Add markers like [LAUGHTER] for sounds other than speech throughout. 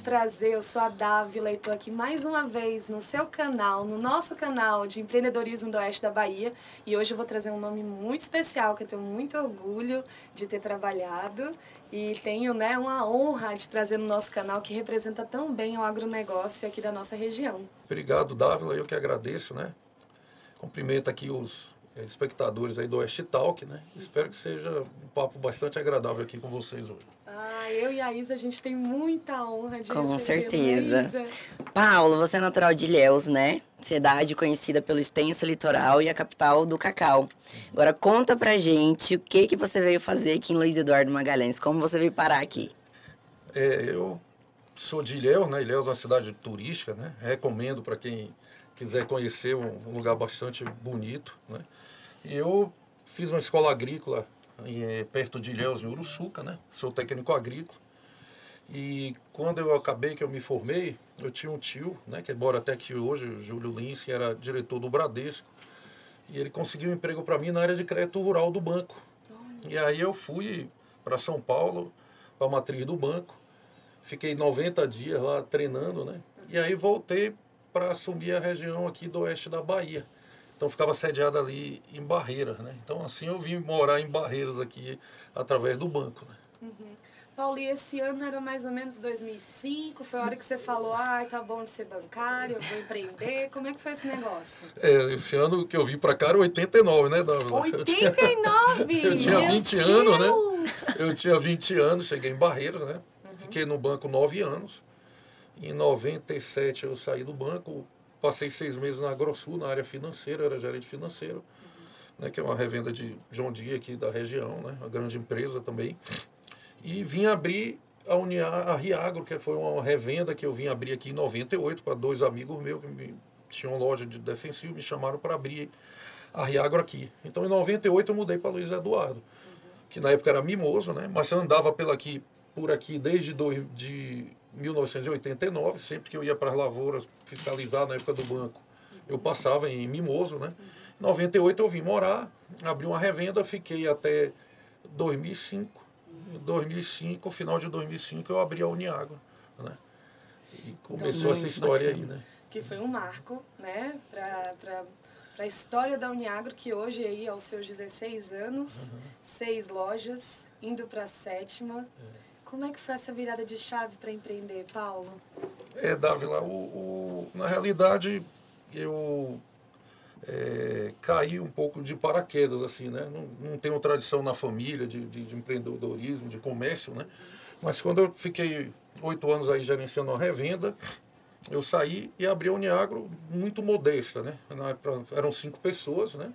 muito prazer, eu sou a Dávila e estou aqui mais uma vez no seu canal, no nosso canal de empreendedorismo do Oeste da Bahia e hoje eu vou trazer um nome muito especial que eu tenho muito orgulho de ter trabalhado e tenho né, uma honra de trazer no nosso canal que representa tão bem o agronegócio aqui da nossa região. Obrigado, Dávila, eu que agradeço, né? Cumprimento aqui os espectadores aí do Oeste Talk, né? Espero que seja um papo bastante agradável aqui com vocês hoje. Ah, eu e a Isa, a gente tem muita honra de Com certeza. Paulo, você é natural de Ilhéus, né? Cidade conhecida pelo extenso litoral e a capital do cacau. Agora conta pra gente o que que você veio fazer aqui em Luiz Eduardo Magalhães, como você veio parar aqui? É, eu sou de Ilhéus, né? Ilhéus é uma cidade turística, né? Recomendo para quem quiser conhecer um, lugar bastante bonito, né? E eu fiz uma escola agrícola em, perto de Ilhéus, em Uruçuca, né? Sou técnico agrícola. E quando eu acabei, que eu me formei, eu tinha um tio, né, que mora até aqui hoje, o Júlio Lins, que era diretor do Bradesco. E ele conseguiu um emprego para mim na área de crédito rural do banco. E aí eu fui para São Paulo, para a matriz do banco. Fiquei 90 dias lá treinando, né? E aí voltei para assumir a região aqui do oeste da Bahia. Então ficava sediado ali em Barreiras, né? Então assim eu vim morar em Barreiras aqui através do banco, né? Uhum. Paulo, e esse ano era mais ou menos 2005, foi a hora que você falou, ai, tá bom de ser bancário, eu vou empreender, como é que foi esse negócio? É, esse ano que eu vim para cá era 89, né, Dávila? 89? Eu tinha 20 Deus [LAUGHS] anos, né? Eu tinha 20 anos, cheguei em Barreiras, né? Uhum. Fiquei no banco 9 anos. Em 97 eu saí do banco, Passei seis meses na AgroSul, na área financeira, era gerente financeiro, né, que é uma revenda de João Dia aqui da região, né, uma grande empresa também. E vim abrir a, Unia, a Riagro, que foi uma revenda que eu vim abrir aqui em 98 para dois amigos meus que me, tinham loja de defensivo, me chamaram para abrir a Riagro aqui. Então em 98 eu mudei para Luiz Eduardo, que na época era mimoso, né, mas andava pela aqui, por aqui desde do, de 1989, sempre que eu ia para as lavouras fiscalizar na época do banco, eu passava em Mimoso, né? Em 98 eu vim morar, abri uma revenda, fiquei até 2005. Em 2005, final de 2005, eu abri a Uniágua, né? E começou essa história bacana. aí, né? Que foi um marco, né, para a história da Uniagro, que hoje aí, aos seus 16 anos, uhum. seis lojas, indo para a sétima. É como é que foi essa virada de chave para empreender, Paulo? É, Dávila, o, o, na realidade eu é, caí um pouco de paraquedas, assim, né? Não, não tenho tradição na família de, de, de, empreendedorismo, de comércio, né? Mas quando eu fiquei oito anos aí gerenciando a revenda, eu saí e abri a Uniagro muito modesta, né? Eram cinco pessoas, né?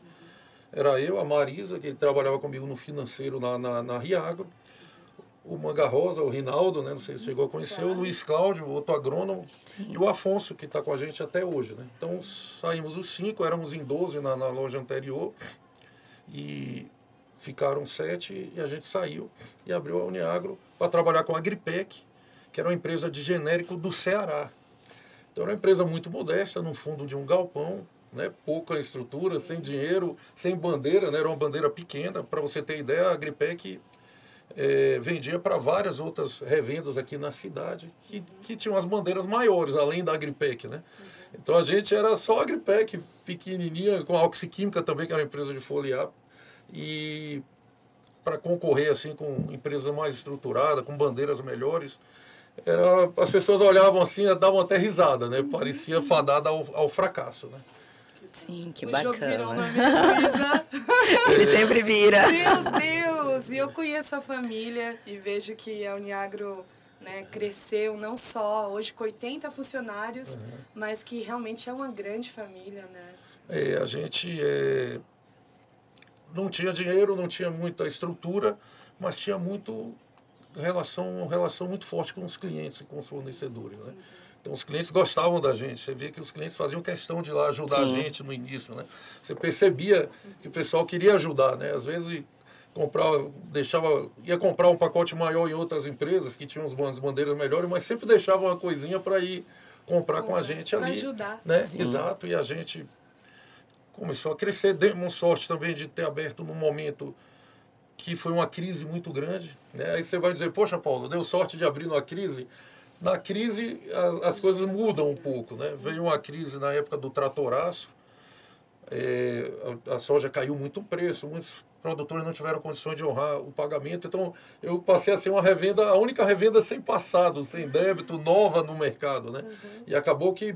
Era eu, a Marisa, que trabalhava comigo no financeiro na, na, na Riagro, o Manga Rosa, o Rinaldo, né? Não sei se chegou a conhecer, claro. o Luiz Cláudio, outro agrônomo, Sim. e o Afonso, que está com a gente até hoje, né? Então saímos os cinco, éramos em 12 na, na loja anterior, e ficaram sete, e a gente saiu e abriu a Uniagro para trabalhar com a Agripec, que era uma empresa de genérico do Ceará. Então era uma empresa muito modesta, no fundo de um galpão, né, pouca estrutura, sem dinheiro, sem bandeira, né, era uma bandeira pequena. Para você ter ideia, a Agripec é, vendia para várias outras revendas aqui na cidade que, que tinham as bandeiras maiores, além da Agripec, né? Então a gente era só Agripec, pequenininha, com a Oxiquímica também, que era uma empresa de foliar. E para concorrer assim com empresas mais estruturadas, com bandeiras melhores, era, as pessoas olhavam assim e davam até risada, né? Parecia fadada ao, ao fracasso, né? Sim, que o bacana. Jogo virou uma mesa. [LAUGHS] Ele sempre vira. Meu Deus! E eu conheço a família e vejo que a Uniagro né, cresceu não só hoje com 80 funcionários, uhum. mas que realmente é uma grande família, né? É, a gente é, não tinha dinheiro, não tinha muita estrutura, mas tinha muito relação, uma relação muito forte com os clientes e com os fornecedores, né? Uhum. Então os clientes gostavam da gente. Você via que os clientes faziam questão de ir lá ajudar Sim. a gente no início, né? Você percebia que o pessoal queria ajudar, né? Às vezes comprava, deixava, ia comprar um pacote maior em outras empresas que tinham as bandeiras melhores, mas sempre deixava uma coisinha para ir comprar com a gente ali, ajudar. né? Sim. Exato. E a gente começou a crescer, demos sorte também de ter aberto no momento que foi uma crise muito grande. Né? Aí você vai dizer, poxa, Paulo, deu sorte de abrir numa crise. Na crise, a, as coisas mudam um pouco. Né? Veio uma crise na época do tratoraço, é, a, a, soja caiu muito o preço, muitos produtores não tiveram condições de honrar o pagamento. Então, eu passei a ser uma revenda, a única revenda sem passado, sem débito, nova no mercado. Né? Uhum. E acabou que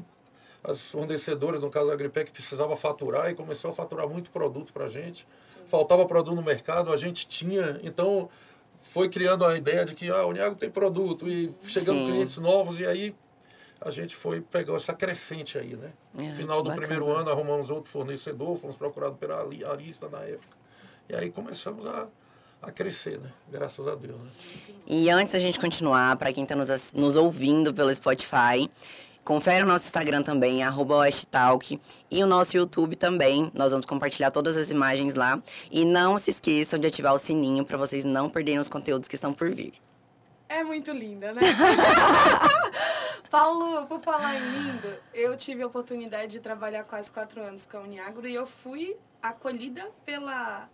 as fornecedoras, no caso a Agripec, precisava faturar e começou a faturar muito produto para a gente. Sim. Faltava produto no mercado, a gente tinha. Então, foi criando a ideia de que ah, o Uniago tem produto e chegando Sim. clientes novos e aí a gente foi pegou essa crescente aí, né? No é, final do bacana. primeiro ano arrumamos outro fornecedor, fomos procurados pela Arista na época. E aí começamos a, a crescer, né? Graças a Deus. Né? E antes da gente continuar, para quem está nos, nos ouvindo pelo Spotify, Confere o nosso Instagram também, arroba Talk, e o nosso YouTube também. Nós vamos compartilhar todas as imagens lá. E não se esqueçam de ativar o sininho para vocês não perderem os conteúdos que estão por vir. É muito linda, né? [LAUGHS] Paulo, por falar em lindo, eu tive a oportunidade de trabalhar quase quatro anos com a Uniagro e eu fui acolhida pela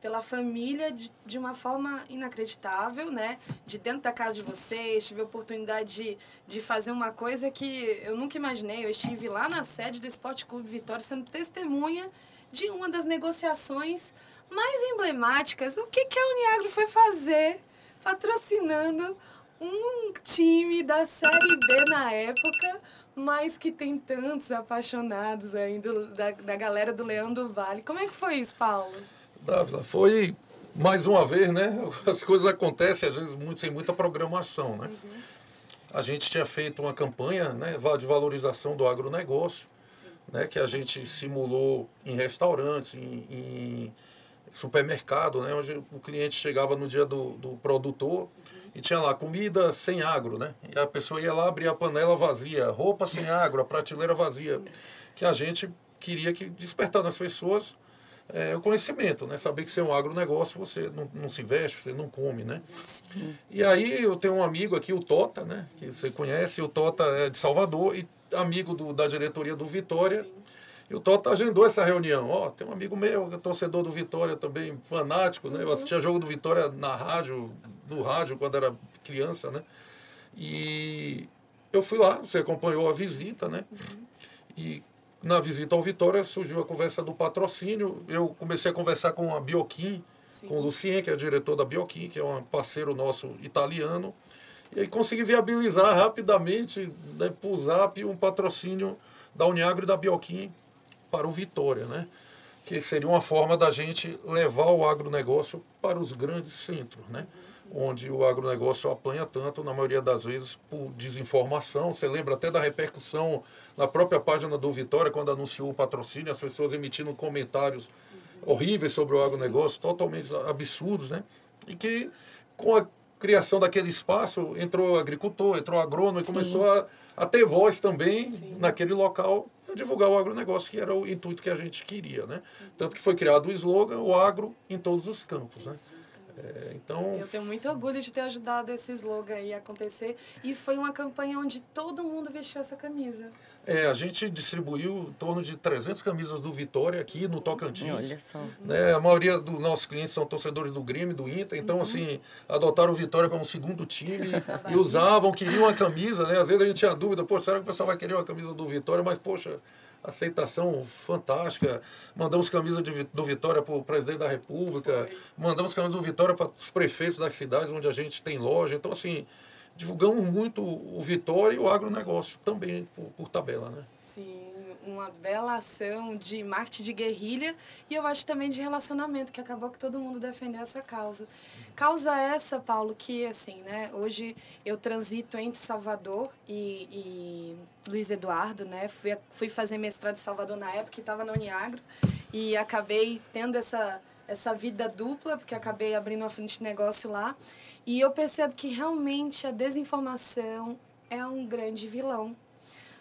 pela família de, de uma forma inacreditável, né? De dentro da casa de vocês, tive a oportunidade de, de fazer uma coisa que eu nunca imaginei. Eu estive lá na sede do Esporte Clube Vitória sendo testemunha de uma das negociações mais emblemáticas. O que, que a Uniagro foi fazer patrocinando um time da Série B na época, mas que tem tantos apaixonados ainda da, da galera do Leão do Vale. Como é que foi isso, Paulo? Dávila, foi mais uma vez, né? [LAUGHS] As coisas acontecem às vezes muito, sem muita programação, né? Uhum. A gente tinha feito uma campanha né, de valorização do agronegócio, né, que a gente simulou em restaurantes, em, em supermercado, né, onde o cliente chegava no dia do, do produtor uhum. e tinha lá comida sem agro, né? E a pessoa ia lá, abrir a panela vazia, roupa sem agro, a prateleira vazia. Que a gente queria que despertar nas pessoas é, o conhecimento, né? Saber que você é um agronegócio, você não, não se veste, você não come, né? Sim. E aí eu tenho um amigo aqui, o Tota, né? Que você conhece, o Tota é de Salvador e amigo do, da diretoria do Vitória. Sim. E o Tota agendou essa reunião. Ó, oh, tem um amigo meu, é torcedor do Vitória também, fanático, né? Eu assistia jogo do Vitória na rádio, no rádio, quando era criança, né? E eu fui lá, você acompanhou a visita, né? Uhum. E na visita ao Vitória surgiu a conversa do patrocínio. Eu comecei a conversar com a Bioquim, com o Lucien, que é diretor da Bioquim, que é um parceiro nosso italiano. E aí consegui viabilizar rapidamente, né, por Zap, um patrocínio da Uniagro e da Bioquim para o Vitória, né? Que seria uma forma da gente levar o agronegócio para os grandes centros, né? Onde o agronegócio apanha tanto, na maioria das vezes, por desinformação. Você lembra até da repercussão na própria página do Vitória, quando anunciou o patrocínio, as pessoas emitindo comentários horríveis sobre o agronegócio, totalmente absurdos, né? E que, com a criação daquele espaço, entrou agricultor, entrou agrônomo e Sim. começou a, a, ter voz também Sim. naquele local a divulgar o agronegócio, que era o intuito que a gente queria, né? Tanto que foi criado o slogan, o agro em todos os campos, né? É, então... Eu tenho muito orgulho de ter ajudado esse slogan aí a acontecer. E foi uma campanha onde todo mundo vestiu essa camisa. É, a gente distribuiu em torno de 300 camisas do Vitória aqui no Tocantins. Olha só. Né? A maioria dos nossos clientes são torcedores do Grêmio, do Inter. Então, uhum. assim, adotaram o Vitória como segundo time [LAUGHS] e usavam, queriam a camisa. Né? Às vezes a gente tinha dúvida, pô, será que o pessoal vai querer uma camisa do Vitória? Mas, poxa aceitação fantástica. Mandamos camisa de, do Vitória para o presidente da República, mandamos camisa do Vitória para os prefeitos das cidades onde a gente tem loja. Então, assim, divulgamos muito o Vitória e o agronegócio também, por, por tabela, né? Sim uma bela ação de marketing de guerrilha e eu acho também de relacionamento, que acabou que todo mundo defendeu essa causa. Causa essa, Paulo, que assim, né? Hoje eu transito entre Salvador e, e Luiz Eduardo, né? Fui, fui fazer mestrado em Salvador na época que estava na Uniagro e acabei tendo essa essa vida dupla, porque acabei abrindo uma frente de negócio lá. E eu percebo que realmente a desinformação é um grande vilão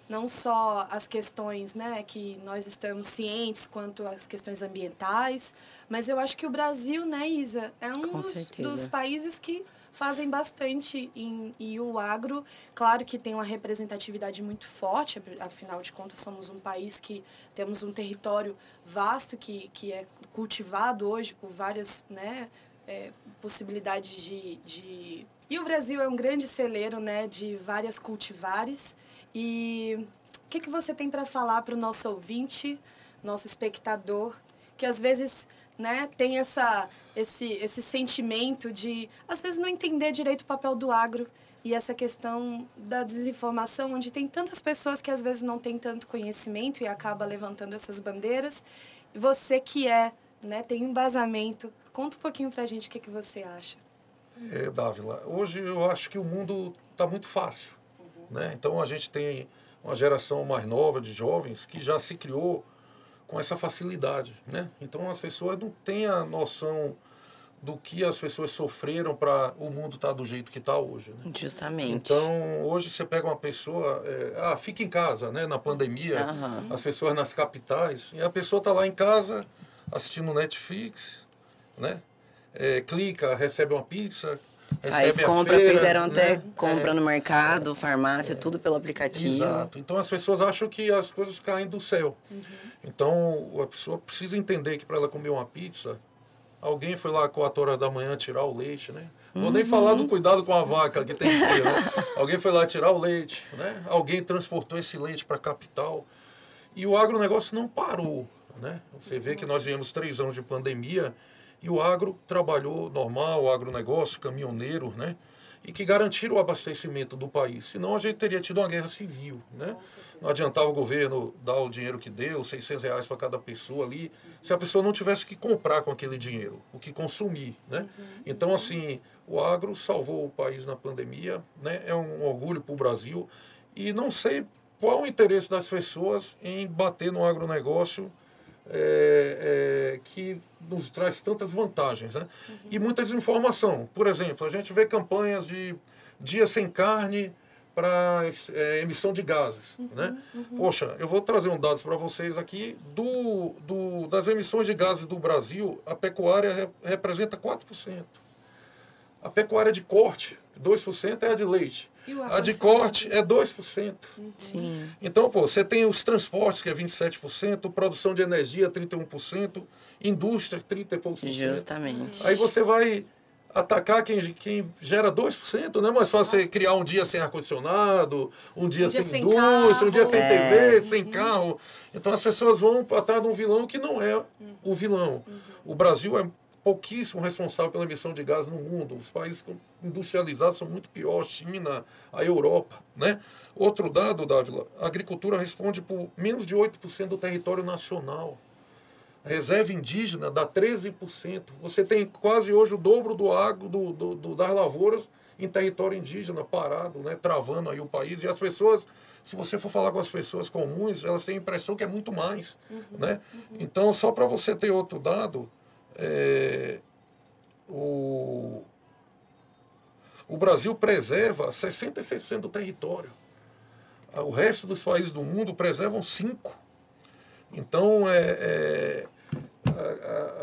não só as questões né, que nós estamos cientes quanto as questões ambientais, mas eu acho que o Brasil, né, Isa, é um dos, dos, países que fazem bastante em, e o agro, claro que tem uma representatividade muito forte, afinal de contas somos um país que temos um território vasto que, que é cultivado hoje por várias né, é, possibilidade de, de... E o Brasil é um grande celeiro né, de várias cultivares. E o que, que você tem para falar para o nosso ouvinte, nosso espectador, que às vezes né, tem essa, esse, esse sentimento de, às vezes, não entender direito o papel do agro e essa questão da desinformação, onde tem tantas pessoas que às vezes não têm tanto conhecimento e acaba levantando essas bandeiras. Você que é, né, tem embasamento, conta um pouquinho para a gente o que, que você acha. É, Dávila, hoje eu acho que o mundo está muito fácil. Uhum. Né? Então a gente tem uma geração mais nova de jovens que já se criou com essa facilidade, né? Então as pessoas não têm a noção do que as pessoas sofreram para o mundo estar tá do jeito que está hoje. Né? Justamente. Então, hoje você pega uma pessoa, é, ah, fica em casa, né? Na pandemia, uhum. as pessoas nas capitais, e a pessoa está lá em casa assistindo Netflix, né? É, clica, recebe uma pizza, Faz compra, feira, fizeram até né? compra é, no mercado, farmácia, é, tudo pelo aplicativo. Exato. Então as pessoas acham que as coisas caem do céu. Uhum. Então a pessoa precisa entender que para ela comer uma pizza, alguém foi lá 4 horas da manhã tirar o leite, né? Vou uhum. nem falar do cuidado com a vaca que tem que ter, né? Alguém foi lá tirar o leite, né? Alguém transportou esse leite para a capital. E o agronegócio não parou, né? Você vê que nós viemos três anos de pandemia e o agro trabalhou normal, o agronegócio, caminhoneiro, né? E que garantiram o abastecimento do país. Senão a gente teria tido uma guerra civil, né? Não adiantava o governo dar o dinheiro que deu, 600 reais para cada pessoa ali, se a pessoa não tivesse que comprar com aquele dinheiro, o que consumir, né? Uhum. Então, assim, o agro salvou o país na pandemia, né? É um orgulho para o Brasil. E não sei qual o interesse das pessoas em bater no agronegócio é, é, que nos traz tantas vantagens né? Uhum. e muita desinformação. Por exemplo, a gente vê campanhas de dia sem carne para é, emissão de gases. Uhum, né? Uhum. Poxa, eu vou trazer um dados para vocês aqui. Do, do, das emissões de gases do Brasil, a pecuária re, representa 4%. A pecuária de corte, 2% é a de leite. A de corte é 2%. Uhum. Sim. Então, pô, você tem os transportes, que é 27%, produção de energia, 31%, indústria, 30 e poucos por cento. Justamente. Aí você vai atacar quem, quem gera 2%, não é mais fácil você criar um dia sem ar-condicionado, um dia, um dia sem, sem indústria, carro. um dia sem é. TV, sem uhum. carro. Então as pessoas vão atrás de um vilão que não é o vilão. Uhum. O Brasil é pouquíssimo responsável pela emissão de gás no mundo. Os países industrializados são muito piores, China, a Europa, né? Outro dado, Dávila, a agricultura responde por menos de 8% do território nacional. A reserva indígena dá 13%. Você tem quase hoje o dobro do água do, do, do, das lavouras em território indígena, parado, né? travando aí o país. E as pessoas, se você for falar com as pessoas comuns, elas têm a impressão que é muito mais. Uhum, né? Uhum. Então, só para você ter outro dado, é, o, o Brasil preserva 66% do território. Ah, o resto dos países do mundo preservam 5%. Então, é, é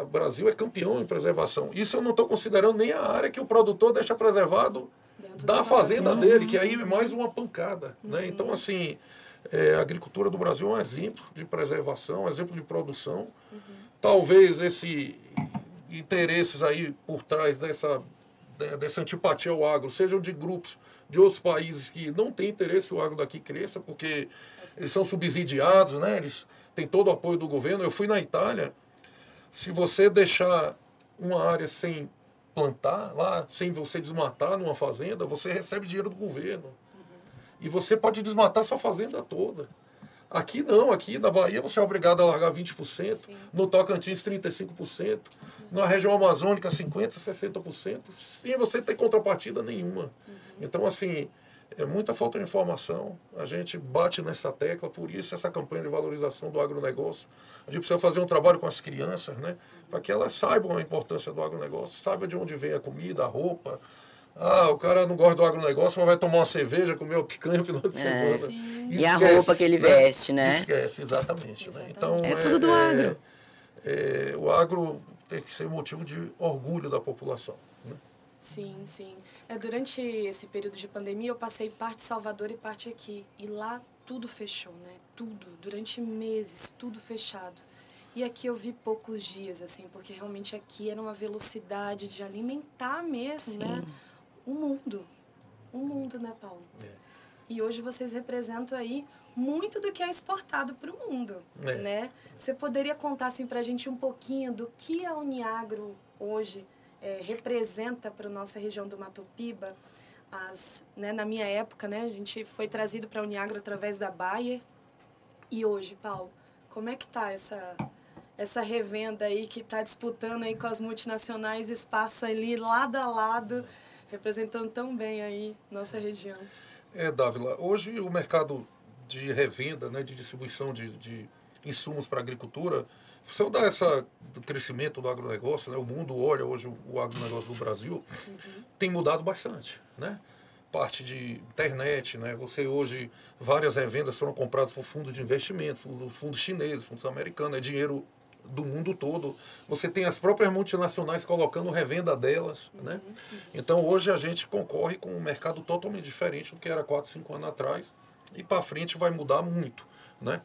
o Brasil é campeão em preservação. Isso eu não estou considerando nem a área que o produtor deixa preservado Dentro da fazenda fazenda. dele, que aí é mais uma pancada. Né? Uhum. Né? Então, assim, é, a agricultura do Brasil é um exemplo de preservação, um exemplo de produção. Uhum. Talvez esse interesses aí por trás dessa, dessa antipatia ao agro, sejam de grupos de outros países que não têm interesse que o agro daqui cresça, porque eles são subsidiados, né? eles têm todo o apoio do governo. Eu fui na Itália, se você deixar uma área sem plantar lá, sem você desmatar numa fazenda, você recebe dinheiro do governo. E você pode desmatar sua fazenda toda. Aqui não, aqui na Bahia você é obrigado a largar 20%, Sim. no Tocantins 35%, na região amazônica 50%, 60%, sem você ter contrapartida nenhuma. Uhum. Então, assim, é muita falta de informação. A gente bate nessa tecla, por isso essa campanha de valorização do agronegócio. A gente precisa fazer um trabalho com as crianças, né? Para que elas saibam a importância do agronegócio, saibam de onde vem a comida, a roupa. Ah, o cara não gosta do agronegócio, mas vai tomar uma cerveja, comer uma picanha no final de é, semana. E a roupa que ele né? veste, né? Esquece, exatamente. exatamente. Né? Então, é, é, tudo do é, agro. É, o agro tem que ser motivo de orgulho da população. Né? Sim, sim. É, durante esse período de pandemia, eu passei parte Salvador e parte aqui. E lá tudo fechou, né? Tudo. Durante meses, tudo fechado. E aqui eu vi poucos dias, assim, porque realmente aqui era uma velocidade de alimentar mesmo, né? Sim. né? O mundo. O mundo, né, Paulo? É. E hoje vocês representam aí muito do que é exportado para o mundo, é. né? Você poderia contar, assim, para a gente um pouquinho do que a Uniagro hoje é, representa para a nossa região do Mato Piba? As, né, na minha época, né, a gente foi trazido para a Uniagro através da Bayer. E hoje, Paulo, como é que tá essa essa revenda aí que está disputando aí com as multinacionais espaço ali lado a lado, representando tão bem aí nossa região. É, Dávila, hoje o mercado de revenda, né, de distribuição de, de insumos para a agricultura, se eu dar essa do crescimento do agronegócio, né, o mundo olha hoje o, o agronegócio do Brasil, uhum. tem mudado bastante, né? Parte de internet, né? Você hoje, várias revendas foram compradas por fundos de investimento, fundos chineses, fundos americanos, é dinheiro do mundo todo. Você tem as próprias multinacionais colocando revenda delas. Né? Uhum. Então hoje a gente concorre com um mercado totalmente diferente do que era 4, 5 anos atrás. E para frente vai mudar muito. Né?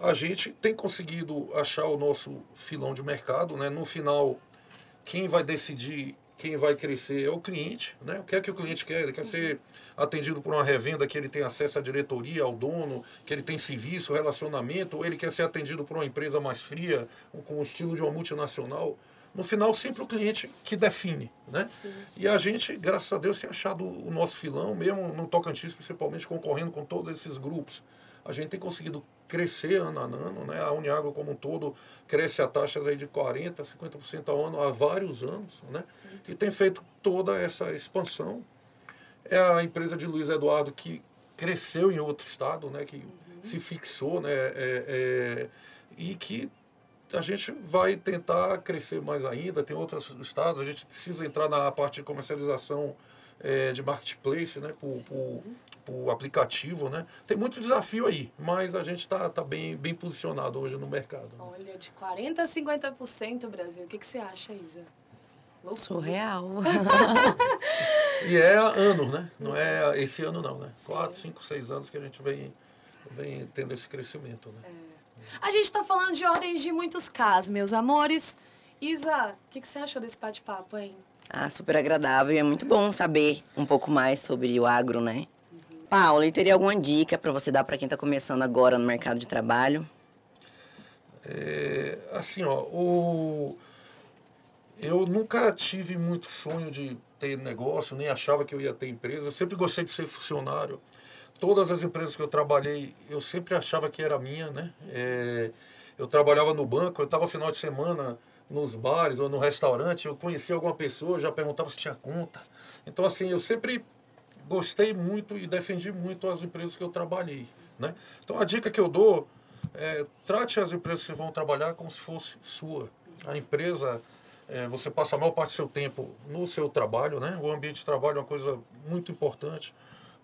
A gente tem conseguido achar o nosso filão de mercado. Né? No final, quem vai decidir quem vai crescer é o cliente. Né? O que é que o cliente quer? Ele quer ser atendido por uma revenda que ele tem acesso à diretoria, ao dono, que ele tem serviço, relacionamento, ou ele quer ser atendido por uma empresa mais fria, com o estilo de uma multinacional. No final, sempre o cliente que define. Né? E a gente, graças a Deus, tem achado o nosso filão, mesmo no Tocantins, principalmente concorrendo com todos esses grupos. A gente tem conseguido crescer ano a ano, né? A Uniagro como um todo cresce a taxas aí de 40%, 50% ao ano há vários anos, né? E tem feito toda essa expansão é a empresa de Luiz Eduardo que cresceu em outro estado, né, que uhum. se fixou, né, é, é, e que a gente vai tentar crescer mais ainda. Tem outros estados, a gente precisa entrar na parte de comercialização é, de marketplace, né, por, por, por, aplicativo, né. Tem muito desafio aí, mas a gente está tá bem, bem posicionado hoje no mercado. Né? Olha, de 40% a 50% Brasil. O que, que você acha, Isa? Loucura. Surreal. [LAUGHS] e é ano, né? Não é esse ano não, né? Sim. Quatro, cinco, seis anos que a gente vem, vem tendo esse crescimento, né? É. A gente está falando de ordens de muitos casos, meus amores. Isa, o que, que você achou desse bate-papo, hein? Ah, super agradável e é muito bom saber um pouco mais sobre o agro, né? Uhum. Paula, e teria alguma dica para você dar para quem está começando agora no mercado de trabalho? É, assim, ó, o eu nunca tive muito sonho de ter negócio, nem achava que eu ia ter empresa. Eu sempre gostei de ser funcionário. Todas as empresas que eu trabalhei, eu sempre achava que era minha, né? É, eu trabalhava no banco, eu estava final de semana nos bares ou no restaurante, eu conhecia alguma pessoa, já perguntava se tinha conta. Então, assim, eu sempre gostei muito e defendi muito as empresas que eu trabalhei, né? Então, a dica que eu dou é trate as empresas que vão trabalhar como se fosse sua. A empresa é, você passa a maior parte do seu tempo no seu trabalho, né? O ambiente de trabalho é uma coisa muito importante.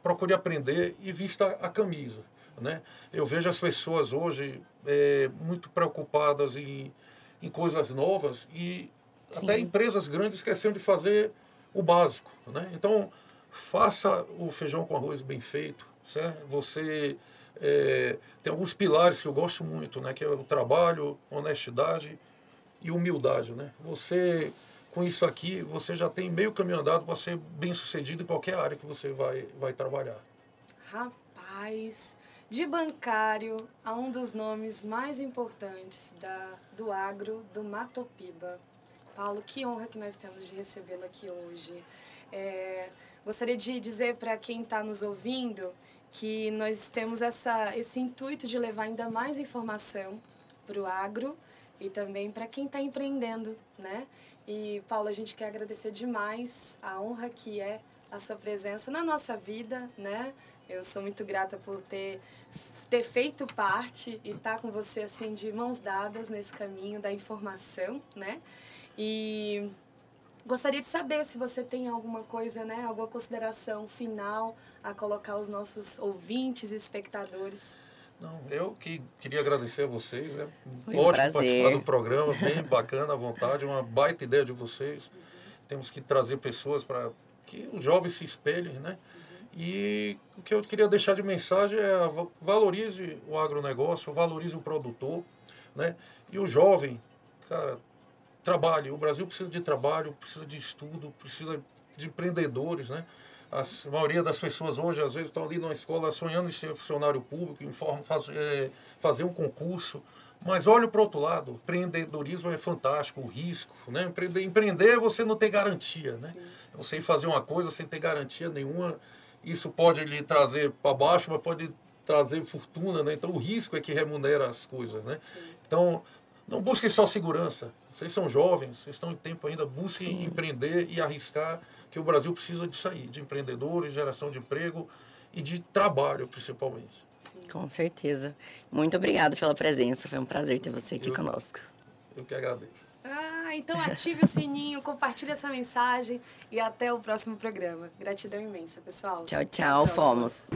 Procure aprender e vista a camisa, né? Eu vejo as pessoas hoje é, muito preocupadas em, em coisas novas e Sim. até empresas grandes esquecendo de fazer o básico, né? Então, faça o feijão com arroz bem feito, certo? Você é, tem alguns pilares que eu gosto muito, né? Que é o trabalho, honestidade e humildade, né? Você com isso aqui, você já tem meio caminho andado para ser bem sucedido em qualquer área que você vai, vai trabalhar. Rapaz, de bancário a um dos nomes mais importantes da, do agro do Matopiba. Paulo, que honra que nós temos de recebê-lo aqui hoje. É, gostaria de dizer para quem está nos ouvindo que nós temos essa, esse intuito de levar ainda mais informação para o agro e também para quem está empreendendo, né? E, Paulo, a gente quer agradecer demais a honra que é a sua presença na nossa vida, né? Eu sou muito grata por ter, ter feito parte e estar tá com você, assim, de mãos dadas nesse caminho da informação, né? E gostaria de saber se você tem alguma coisa, né? Alguma consideração final a colocar aos nossos ouvintes e espectadores. Não, eu que queria agradecer a vocês, né? Foi Ótimo um participar do programa, bem bacana, à vontade, uma baita ideia de vocês. Temos que trazer pessoas para que os jovens se espelhem, né? E o que eu queria deixar de mensagem é valorize o agronegócio, valorize o produtor, né? E o jovem, cara, trabalhe. O Brasil precisa de trabalho, precisa de estudo, precisa de empreendedores, né? a maioria das pessoas hoje, às vezes, estão ali na escola sonhando em ser funcionário público, em forma, faz, é, fazer um concurso. Mas olha para o outro lado, empreendedorismo é fantástico, o risco. Né? Empreender, empreender você não tem garantia. Né? Você fazer uma coisa sem ter garantia nenhuma, isso pode lhe trazer para baixo, mas pode trazer fortuna. Né? Então o risco é que remunera as coisas. Né? Então, não busquem só segurança. Vocês são jovens, vocês estão em tempo ainda, busquem Sim. empreender e arriscar que o Brasil precisa de sair, de empreendedores, geração de emprego e de trabalho, principalmente. Sim. Com certeza. Muito obrigada pela presença. Foi um prazer ter você aqui eu, conosco. Eu que agradeço. Ah, então ative o sininho, compartilhe essa mensagem e até o próximo programa. Gratidão imensa, pessoal. Tchau, tchau. Fomos.